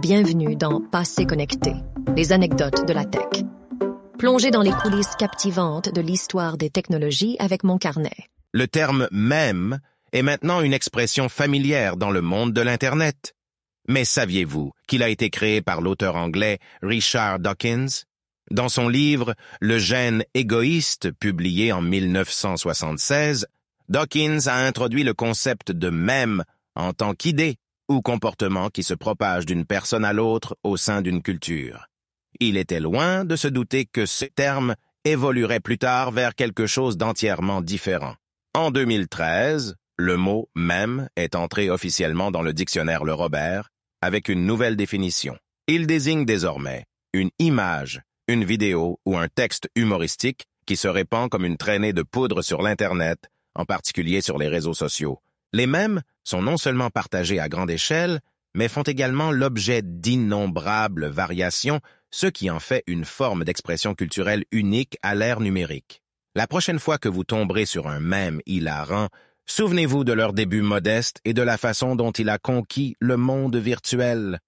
Bienvenue dans Passé connecté, les anecdotes de la tech. Plongez dans les coulisses captivantes de l'histoire des technologies avec mon carnet. Le terme mème est maintenant une expression familière dans le monde de l'Internet. Mais saviez-vous qu'il a été créé par l'auteur anglais Richard Dawkins? Dans son livre Le gène égoïste, publié en 1976, Dawkins a introduit le concept de mème en tant qu'idée ou comportement qui se propage d'une personne à l'autre au sein d'une culture. Il était loin de se douter que ce terme évoluerait plus tard vers quelque chose d'entièrement différent. En 2013, le mot même est entré officiellement dans le dictionnaire Le Robert avec une nouvelle définition. Il désigne désormais une image, une vidéo ou un texte humoristique qui se répand comme une traînée de poudre sur l'Internet, en particulier sur les réseaux sociaux. Les mèmes sont non seulement partagés à grande échelle, mais font également l'objet d'innombrables variations, ce qui en fait une forme d'expression culturelle unique à l'ère numérique. La prochaine fois que vous tomberez sur un mème hilarant, souvenez-vous de leur début modeste et de la façon dont il a conquis le monde virtuel.